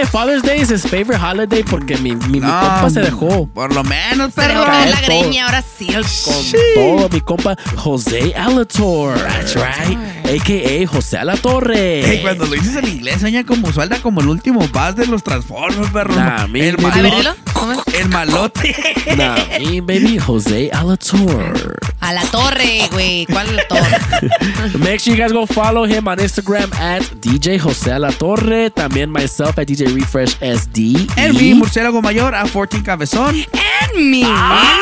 que Father's Day is his favorite holiday porque mi, mi, mi No, compa se dejó. Por lo menos, Se dejó perro. caer la greña, ahora sí. Con todo, mi compa José Alator. That's right. AKA José Alatorre. Hey, cuando lo dices en inglés, sueña como suelta como el último buzz de los Transformers, perro. Nah, mi- el mi- malote. dilo. ¿Cómo es? El malote. Nah, me, baby, José Alator. A la torre, güey. ¿Cuál es la torre? *laughs* Make sure you guys go follow him on Instagram at DJ José Alatorre. También myself at DJ Refresh SD. El mi murciélago mayor a 14 cabezón. En mí. Ah,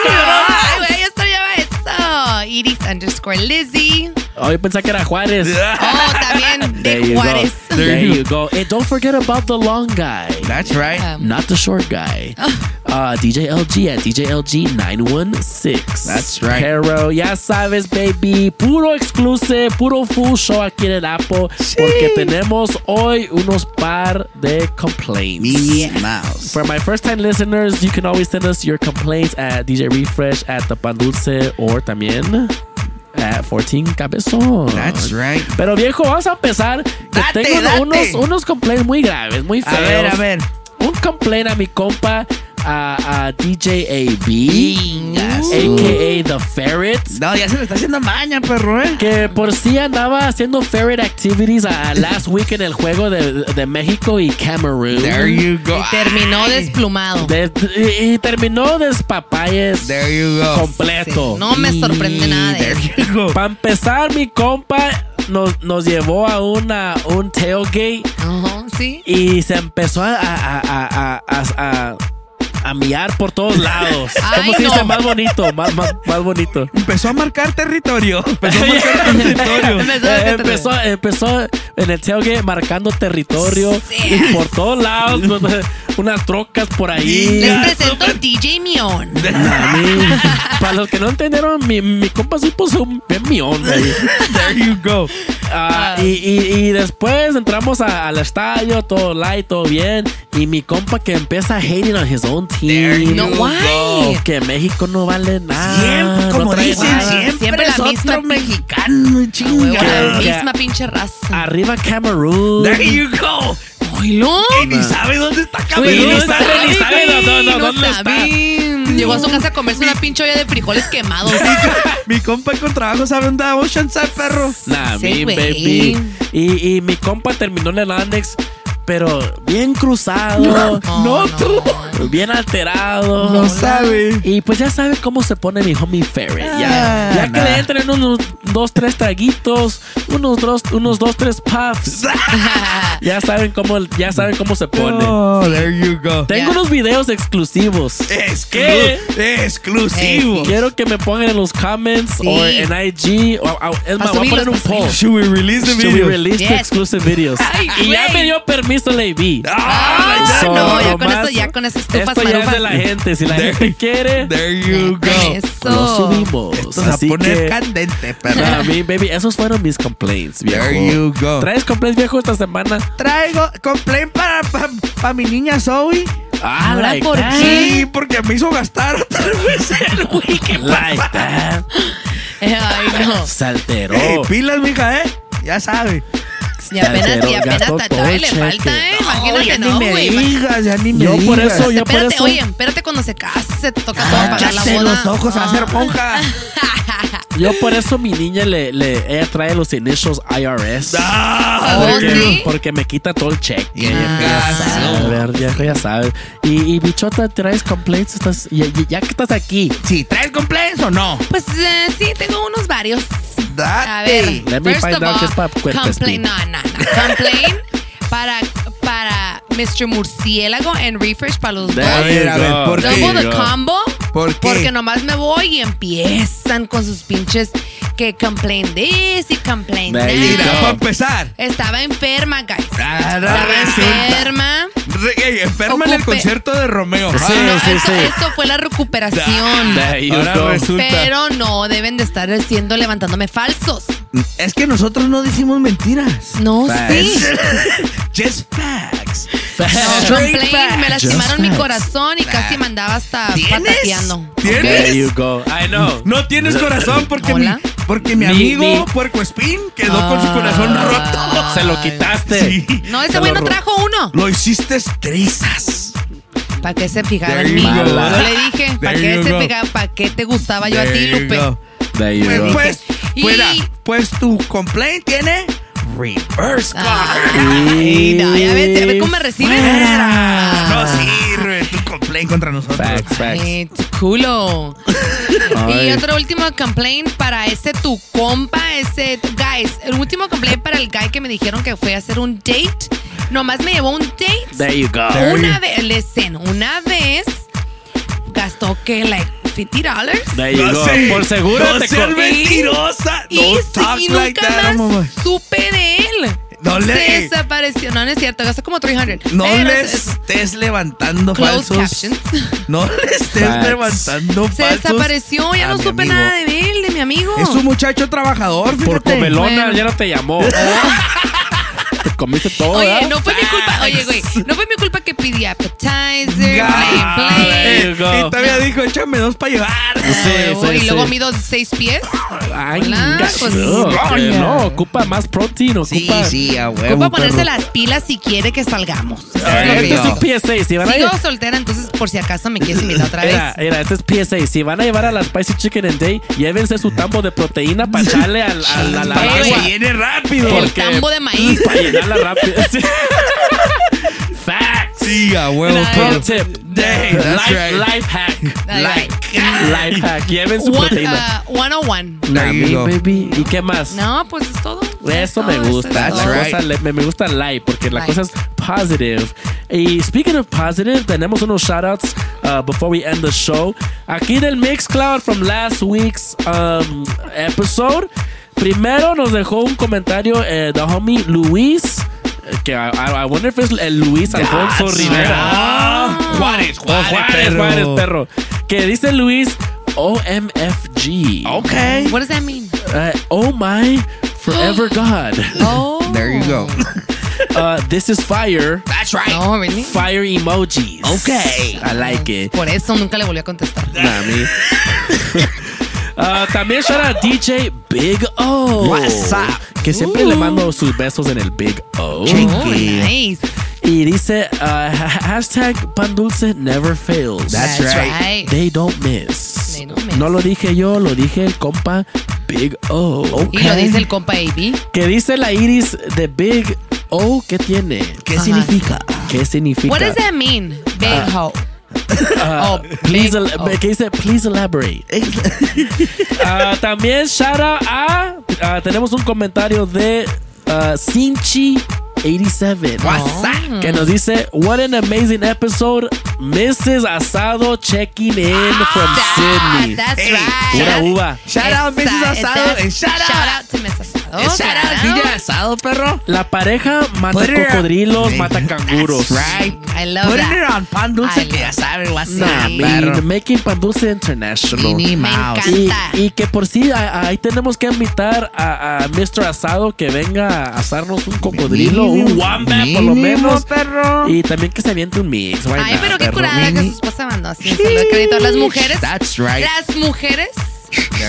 Ay, güey, yo extrañaba eso. Iris underscore Lizzy. Oh, yo pensaba que era Juárez. *laughs* Oh, también There de you Juárez. go. There you go. And don't forget about the long guy. That's right. Um, Not the short guy. *laughs* Uh, DJ LG at DJ LG 916. That's right. Pero ya sabes, baby. Puro exclusive, puro full show aquí en el Apple. Porque tenemos hoy unos par de complaints. Minnie Mouse. For my first time listeners, you can always send us your complaints at DJ Refresh at the Pan Dulce or también at 14 Cabezón. That's right. Pero viejo, vamos a empezar. Que Date, tengo date. unos, unos complaints muy graves, muy A feos. ver, a ver. Un complaint a mi compa, a, a DJ AB, a.k.a. The Ferret. No, ya se le está haciendo maña, perro, eh. Que por sí andaba haciendo ferret activities a last week en el juego de, de México y Cameroon. There you go. Y terminó Ay. desplumado. De- y, y terminó despapayes There you go. completo. No me sorprende nada de eso. There you go. Para empezar, mi compa nos, nos llevó a una, un tailgate Ajá, sí. y se empezó a, a, a, a, a, miar por todos lados. *laughs* Ay, ¿Cómo se no. dice? Más bonito, más, más, más bonito. Empezó a marcar territorio. *laughs* Empezó a marcar territorio. Empezó Eh, empezó, empezó en el tailgate marcando territorio Sí. y por todos lados, *laughs* pues, unas trocas por ahí. Les presento DJ Mion. Para los que no entendieron, mi, mi compa sí puso un güey. There you go. Ah, y, y- y después entramos a- al estadio, todo light, todo bien. Y mi compa que empieza hating on his own team. you No, why? Que México no vale nada. Siempre, no como trae dicen, nada. siempre, Siempre es la otro misma- mexicano, Ah, huevo, chinga. La Que- misma pinche raza. Arriba Cameroon. There you go. Oilo. Y ni sabe dónde está Camerún. ni sabe, ni sabe güey, dónde- dónde no está. Llegó a su casa a comerse una pinche olla de frijoles quemados. Mi compa con trabajo sabe dónde va Oceanside, perro. Nah, Sí, mi güey. baby. Y, y mi compa terminó en el Annex, pero bien cruzado. No, tú. Bien alterado. No sabe. Y pues ya sabe cómo se pone mi homie Ferret. Ah, Ya, ya que le entren unos dos, tres traguitos, unos dos, unos dos, tres puffs. *laughs* ya saben cómo, ya saben cómo se pone. Oh, there you go. Tengo unos videos exclusivos. Exclu- exclusivo. Quiero que me pongan en los comments Sí. o en IG. O, o- es más, voy a poner un poll. Should we release the Should we release the exclusive videos? Ay, y ya me dio permiso la AV. Ah, So, no, ya con esto, ya con esas estufas Esto ya es de la gente. Si la There- gente quiere, There you Con go. eso. lo subimos. Esto va a Así poner que, candente, perro. *laughs* a mí, baby, esos fueron mis complaints, viejo. There you go. ¿Traes complaints, viejo, esta semana? Traigo complaint para, para, para mi niña Zoe. Ah, Ahora, like ¿por that. Sí, porque me hizo gastar otra vez el *laughs* weekend. Like that. *laughs* Ay, no. Se alteró. Ey, pilas, mija, ¿eh? Ya sabe. Y apenas, y apenas el le falta, ¿eh? ya Imagínate, ni no, me güey. digas, ya ni me Yo por eso, yo por Espérate, eso. oye, espérate cuando se case, te toca todo pagar la boda. los ojos, a ser monja. *laughs* *laughs* Yo por eso mi niña le, le ella trae los initials IRS. Ah, porque, ¿sí? porque me quita todo el cheque. Y ella Ah, Ya ya sabe, a ver, viejo, ya sabes. Y, y bichota, ¿traes complaints? Estás, ya, ya- ya que estás aquí. Sí, ¿traes complaints o no? Pues eh, sí, tengo unos varios. Date. A ver, Let me first find of out all, qué es pa' cuerpes, complain, no, no, no. Complain *laughs* para, para Mr. Murciélago en refresh para los dos. A ver, a ver, ¿por qué? Double the combo. ¿Por qué? Porque nomás me voy y empiezan con sus pinches que complain this y complain that. Mira, para empezar. Estaba enferma, guys. Ah, Estaba resulta. enferma. Re- ey, enferma en el Ocupe- concierto de Romeo. Sí, No, sí, eso, sí. eso fue la recuperación. Ahora resulta. Pero no deben de estar haciendo levantándome falsos. Es que nosotros no decimos mentiras. No, Facts. sí. *laughs* Just facts. *laughs* No, complain, me lastimaron mi corazón y casi me andaba hasta ¿Tienes? patateando. ¿Tienes? There you go. I know. No tienes corazón porque mi, porque mi amigo Puerco Spin quedó con su corazón Ah. roto. Se lo quitaste. Sí. No, ese Se güey no trajo uno. Lo hiciste trizas. ¿Para qué se fijaba en mí? Yo le dije, ¿para qué you se fijaba? ¿Para qué te gustaba yo a ti, Lupe? Pues, pues, fuera, pues tu complaint tiene reverse card. Ay, no, ya ves, ya ves cómo me reciben. Fuera. No sirve tu complaint contra nosotros. Facts, facts. Ay, tu culo. Y otro último complaint para ese tu compa, ese tu- guys. El último complaint para el guy que me dijeron que fue a hacer un date. Nomás me llevó un date. There you go. Una vez, listen, una vez gastó que like 50 dollars. There you No go. sé. Por seguro No te seas mentirosa. Y, sí, talk y like nunca that, más supe de él. No le- Se desapareció. No, no es cierto. Gastó como 300. No Pero le es- estés levantando falsos. captions. *laughs* No le estés Facts. levantando Se falsos. desapareció. Ya no supe amigo. nada de él, de mi amigo. Es un muchacho trabajador, Por fíjate. comelona Bueno. ya no te llamó. *laughs* te comiste todo. Oye, no fue mi culpa. Oye, güey, no fue mi culpa que pedí appetizer, you go. Y todavía dijo, échame dos para llevar. Sí, Ay, sí, y luego sí. mido seis pies. Ay, Hola, pues, no, ocupa más protein, ocupa. a Ocupa ponerse las pilas si quiere que salgamos. Este es yo- un PSA. Si van a Sigo soltera, entonces por si acaso me quieres invitar otra vez. Mira, mira, este es PSA. Si van a llevar a la Spicy Chicken and Day, llévense su tambo de proteína para echarle al, al- a que se llene rápido. El porque- tambo de *laughs* maíz. Llenarla rápido. *laughs* Sí. Facts. Sí, a huevo. Pro tip. That's life, right. life hack. Like- Life hack. Lleven su One, proteína. uh, 101. Nah, There you go. baby. ¿Y qué más? No, pues es todo. Eso Es me todo, eso gusta. es La todo. That's cosa le- me, me gusta light porque la Light. cosa es positive. Y speaking of positive, tenemos unos shoutouts uh, before we end the show. Aquí del Mixcloud from last week's um, episode. Primero nos dejó un comentario eh, the homie Luis. Eh, Que I, I- wonder if es el Luis Alfonso That's Rivera. right. Juárez, Oh, Juárez, Juárez, perro. Juárez, perro. Que dice Luis OMFG. Okay. What does that mean? Uh, oh my forever *gasps* God. Oh. There you go. *laughs* Uh, this is fire. That's right. No, really? Fire emojis. Okay. I like it. Por eso nunca le volví a contestar. Nah, me. *laughs* Uh, también shout out DJ Big O. What's up? Que siempre le mando sus besos en el Big O. Oh, nice. Y dice, uh, ha- hashtag pan dulce never fails. That's That's right. right. They don't miss. They don't miss. No lo dije yo, lo dije el compa Big O. Y lo dice el compa AB. Que dice la iris de Big O, ¿qué tiene? ¿Qué Ajá. significa? ¿Qué significa? What does that mean? Big Ah. *laughs* Oh, please. ¿qué dice? Please elaborate. *laughs* Ah, también shout out a ah, tenemos un comentario de ah, Sinchi 87 What's up? que nos dice what an amazing episode Mrs. Asado checking in from Sydney That's Hey, right. pura uva Shout out, Mrs. Esa- Asado, and shout out. Shout out to Miss Asado. Shout out. DJ Asado, perro. la pareja mata Put it on- cocodrilos mata canguros That's right. I love Put that. it on pan dulce I que ya saben, what's Nah, making pan dulce international Minnie Me Mouse. Y, encanta. y que por sí, a- ahí tenemos que invitar a, a Mr. Asado que venga a asarnos un cocodrilo, un Mínimo, wombat por lo menos. perro. Y también que se aviente un mix. Ay, not, pero qué curada que su esposa mandó así de crédito. Las mujeres. That's right. Las mujeres.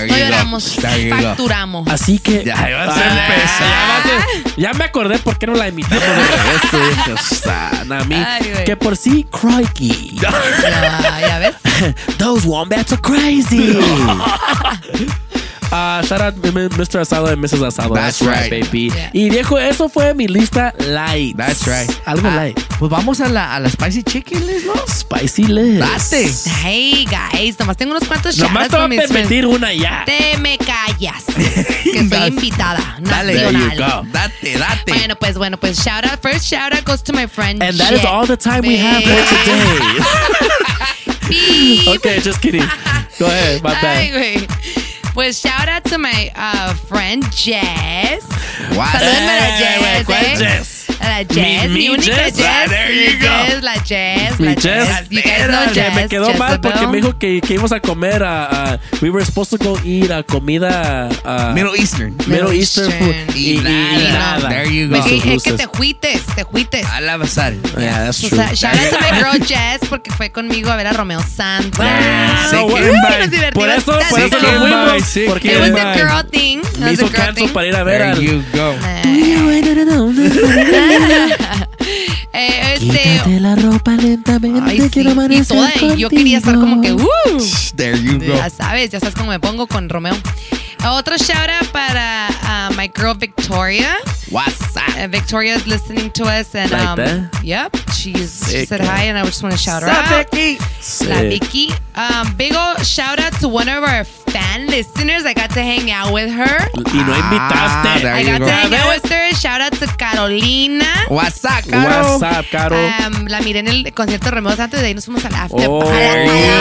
No lloramos, facturamos. Así que. Ya vas a Ah, empezar. Ya, vas a- ya me acordé por qué no la invitamos de regreso. *laughs* hija sana, a mí. Ay, güey. que por sí, crikey. Ya, ya ves. *laughs* Those wombats are crazy. *laughs* Ah, shout out Mr. Asado and Mrs. Asado. That's right. baby. Yeah. Y viejo, eso fue mi lista light. That's right. Algo Ah, light. Pues vamos a la, a la spicy chicken, Liz, ¿no? Spicy list. Date. Hey, guys. Nomás tengo unos cuantos Nomás te voy a permitir una ya. Te me callas. *laughs* Que soy invitada. Dale, there you Nacional. go. Date, date. Bueno, pues, bueno, pues, shout out. First shout out goes to my friend. And that is Jet. all the time we have for today. *laughs* *laughs* Okay, just kidding. Go ahead, my Ay, bad. güey. Pues shout out to my uh, friend Jess. What? Salúdenme a la Eh, Jess, ¿cuál eh. Jess? A la Jess, Mi- mi, mi única Jess. Jess. Ah, there you la go. Jess, la Jess, Mi la Jess. You guys know Que Jess. me quedó mal porque me dijo que, que íbamos a comer a, a- We were supposed to go eat a comida. a Middle Eastern. Middle Eastern food. Eastern. Y, y- y Y nada. nada. There you Me go. dije, Sus es que te juites, te juites. Al abasar. Yeah, that's O true. sea, shout out to my girl Jess porque fue conmigo a ver a Romeo Santos. Ah, Sí, no, bye. Nos divertimos Por eso, por eso tanto. no fuimos. Sí, Porque It was a girl thing. Me hizo a thing. para ir a ver There al. you go. *laughs* *laughs* Eh, este, Quítate la ropa lentamente. Ay, sí. quiero Y amanecer toda, y yo quería estar como que. ¡uh! There you go. Ya sabes, ya sabes cómo me pongo con Romeo. Otro shout out para uh, my girl Victoria. What's up? Uh, Victoria is listening to us, and Like um, that? yep, she's she said man. hi, and I just want to shout her What's up, out. Becky? La. Vicky. Um, big ol' shout out to one of our fan listeners. I got to hang out with her. Y no invitaste. Ah, there I got go. to hang out with her. Shout out to Carolina. What's up, Caro? What's up, Caro? Um, la miré en el concierto de Romeo Santos y de ahí nos fuimos al after. Oh, al,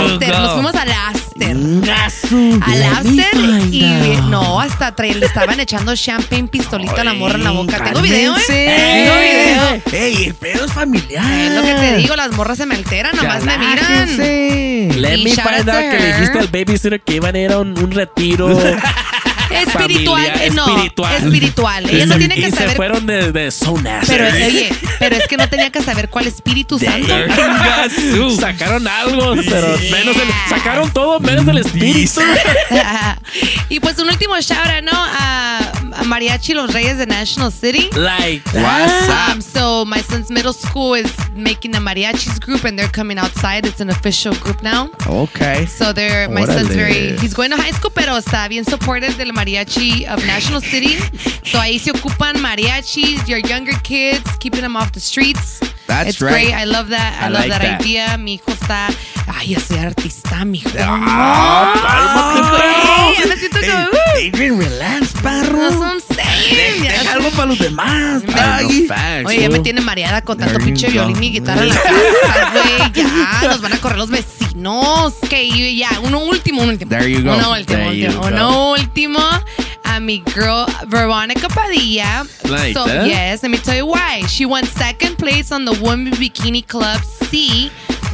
le estaban echando champagne pistolita a la morra en la boca. Tengo video, ¿eh? Ey, Tengo video. Ey, el pedo es familiar. Es lo que te digo, las morras se me alteran, nomás me miran. Relájese. Let Y me find out que le dijiste al babysitter que iban a ir a un, un retiro *laughs* Espiritual, familiar, eh, no, espiritual. espiritual. Ella no Y- tiene que y se saber. fueron de, de so nasty. Pero oye, pero es que no tenía que saber cuál Espíritu Santo. Sacaron algo, pero menos el, sacaron todo menos el espíritu. *laughs* y pues un último shout out, ¿no? A, a Mariachi Los Reyes de National City. Like What's up? Um, so my son's middle school is making a mariachis group and they're coming outside. It's an official group now. Okay. So they're my son's very he's going to high school, pero está bien supported del mariachi of National City. So ahí se ocupan mariachis, your younger kids, keeping them off the streets. That's it's right. great. I love that. I, I love like that, that. idea. Mi hijo está. Ay, yo soy artista, mi hijo. Ah, cálmate, ya perro. me siento Ey, como. uh, relax, no perro. son saying. Ya Deja sé. algo para los demás. Ay. facts, Oye, ya me tiene mareada con tanto pinche violín y guitarra en la *laughs* casa, güey. Ya, nos van a correr los vecinos. Que ya, uno último, un último. There you go. Uno último, There último. Uno último. A mi girl Veronica Padilla. Like so, that? yes, let me tell you why. She won second place on the Women Bikini Club C.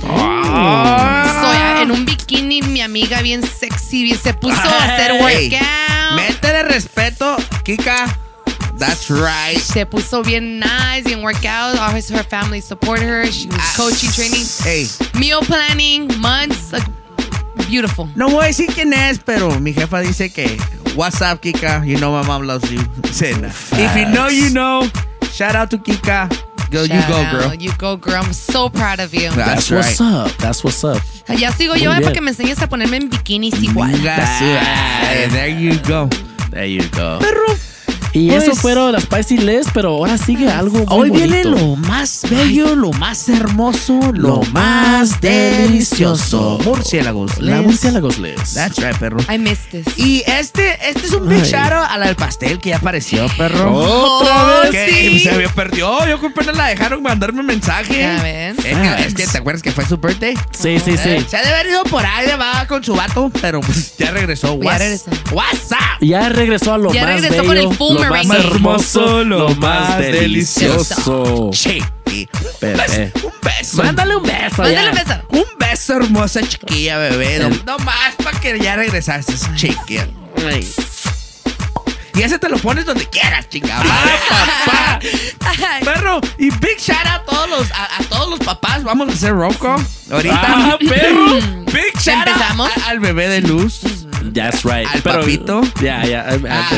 Ah. So, ya, en un bikini, mi amiga bien sexy, bien, se puso a hacer Hey, workout. Métele respeto, Kika. That's right. Se puso bien nice, bien workout. All his, her family support her. She was coaching, training, Hey, meal planning, months. Like, beautiful. no voy a decir quién es, pero mi jefa dice que What's up, Kika? You know my mom loves you. Nah. If you know, you know. Shout out to Kika. Go, you Shout go, out. girl. You go, girl. I'm so proud of you. That's, what's up. That's what's up. Ya sigo Muy yo eh, bien. para que me enseñes a ponerme en bikinis igual. That's right. There you go. There you go. Perro. Y Pues- eso fueron las Spicy List, pero ahora sigue algo muy Hoy viene lo más bello, lo más hermoso, lo más delicioso. Murciélagos. La Les. Murciélagos List. That's right, perro. I missed this. Y este, este es un big shout out a la del pastel que ya apareció, perro. ¿Otra vez? Que sí. se me perdió. Yo con pena la dejaron mandarme mensaje. Ya ven. Es que, es que, ¿te acuerdas que fue su birthday? Sí, sí, sí. Eh, se ha de haber ido por ahí de va con su vato, pero pues ya regresó. Ya What's- regresó. What's up? Ya regresó a lo Ya más regresó bello, con el lo más hermoso, lo más delicioso. Chiqui. Bebé. Un beso. Mándale un beso. Mándale un beso. Un beso hermosa chiquilla, bebé. No, más para que ya regresaste, chiquilla. Ay. Y ese te lo pones donde quieras, chingada. papá. Perro, y big shout out a todos los, a, a todos los papás. Vamos a hacer call ahorita. Ah, perro. Big shout out al bebé de luz. That's right. Al Pero- papito. Ya, ya. al- al Ah.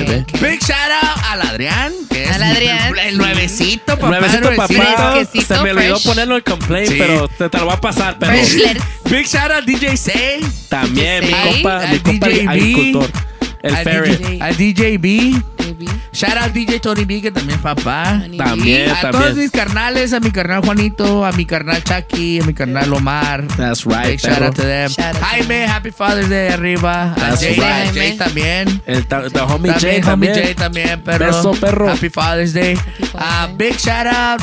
Big shout out al Adrián, que es Al Adrián, el nuevecito, papá. Nuevecito papá. Se me olvidó ponerlo en complaint, Sí. pero te, te lo voy a pasar, pero. Big shout out DJ Say. también mi DJ, compa, mi al compa DJ B, agricultor. El al ferret. DJ, al DJ B. Baby. Shout out DJ Tony B, que también papá. Tony También, A todos mis carnales, a mi carnal Juanito, a mi carnal Chucky, a mi carnal Omar. That's right, Big shout out to them. Shout out to Jaime, Happy Father's Day arriba. A That's Jay, right. a Jay también. El ta- the homie También, Jay homie también. Jay también, perro. Beso, perro. Happy Father's Day. Father's Ah, Day. big shout out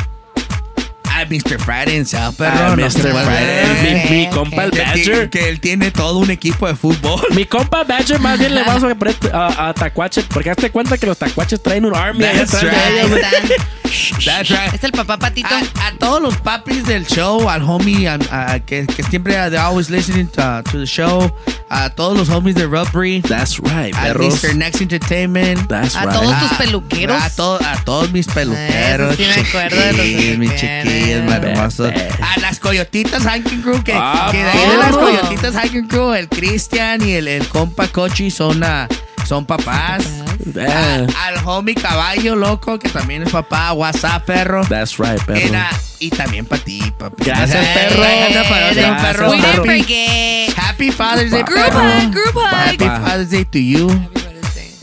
a Mr. Friday himself, perro. Ah, Mr. Friday. Mi, mi compa el Que, Badger. tiene- que él tiene todo un equipo de fútbol. Mi compa Badger más bien le vamos a poner a, a Tacuache, porque hazte cuenta que los Tacuaches traen un army That's de right. ellos. That's right. Es el papá patito. A, a todos los papis del show, al homie a- a- que, que siempre uh, they're always listening to, to the show, a todos los homies de Rubbery, That's right, a perros. Mr. Next Entertainment, That's A right. todos tus a- peluqueros. A, to- a todos mis peluqueros. Eso sí me acuerdo de los chiquillos, más. A las coyotitas Hiking Crew, que, Ah, que de ahí de las coyotitas Hiking Crew, el Cristian y el, el compa Cochi son, ah, son papás. Yeah. A- al homie Caballo Loco, que también es papá. WhatsApp, perro. That's right, perro. En, ah, y también para ti, papi. Gracias, perro. gracias, perro. Gracias, perro. We didn't Happy- forget. Happy Father's Day, Group hug, group hug. Happy. Father's Day to you.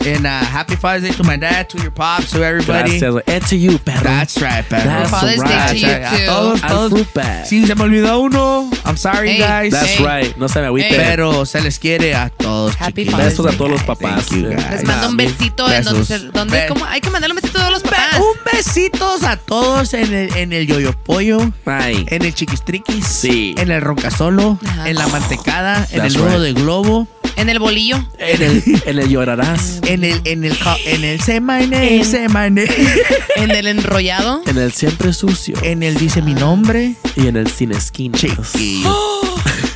And uh, happy Father's Day to my dad, to your pops, to everybody. Gracias. And to you, perro. That's right, perro. That's Father's Day right. to you right. A too. todos, todos. fruit bag. Si se me olvidó uno, I'm sorry, Hey. guys. That's Hey. right. No se me agüite. Hey. Pero se les quiere a todos, Happy chiquillos. Father's Besos a Day, todos los papás. Thank you, guys. Les mando un besito en donde, se- Besos. donde Be- ¿cómo? Hay que mandarle un besito a todos los papás. Un besitos a todos en el, en el yoyo pollo, Ay. en el chiquistriquis, Sí. en el roncasolo, Ajá. en la mantecada, en That's el nudo right. de globo, En el bolillo. En el, en el llorarás. en el en el en el semane, semane, *laughs* En el enrollado. En el siempre sucio. en el dice mi nombre. Y en el sin esquinas. Chiquillo. *laughs*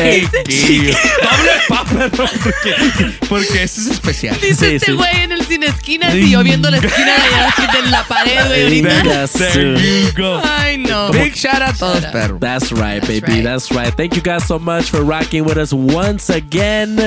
Chiquillo. Doble papel, porque, porque eso es especial. Dice Sí, este sí. en el sin esquinas y yo viendo la esquina de allá aquí de la pared, güey, ahorita. There you go. Ay, no. Big shout out a todos, perro. That's right, That's baby. right. That's right. Thank you guys so much for rocking with us once again.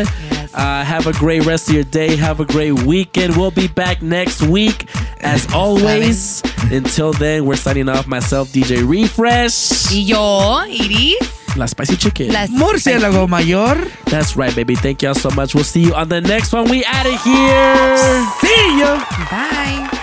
Uh, have a great rest of your day. Have a great weekend. We'll be back next week, as *laughs* always. Until then, we're signing off. Myself, DJ Refresh. Y yo, Iris. La Spicy Chicken. Las Murciélago mayor. That's right, baby. Thank y'all so much. We'll see you on the next one. We out of here. See ya. Bye.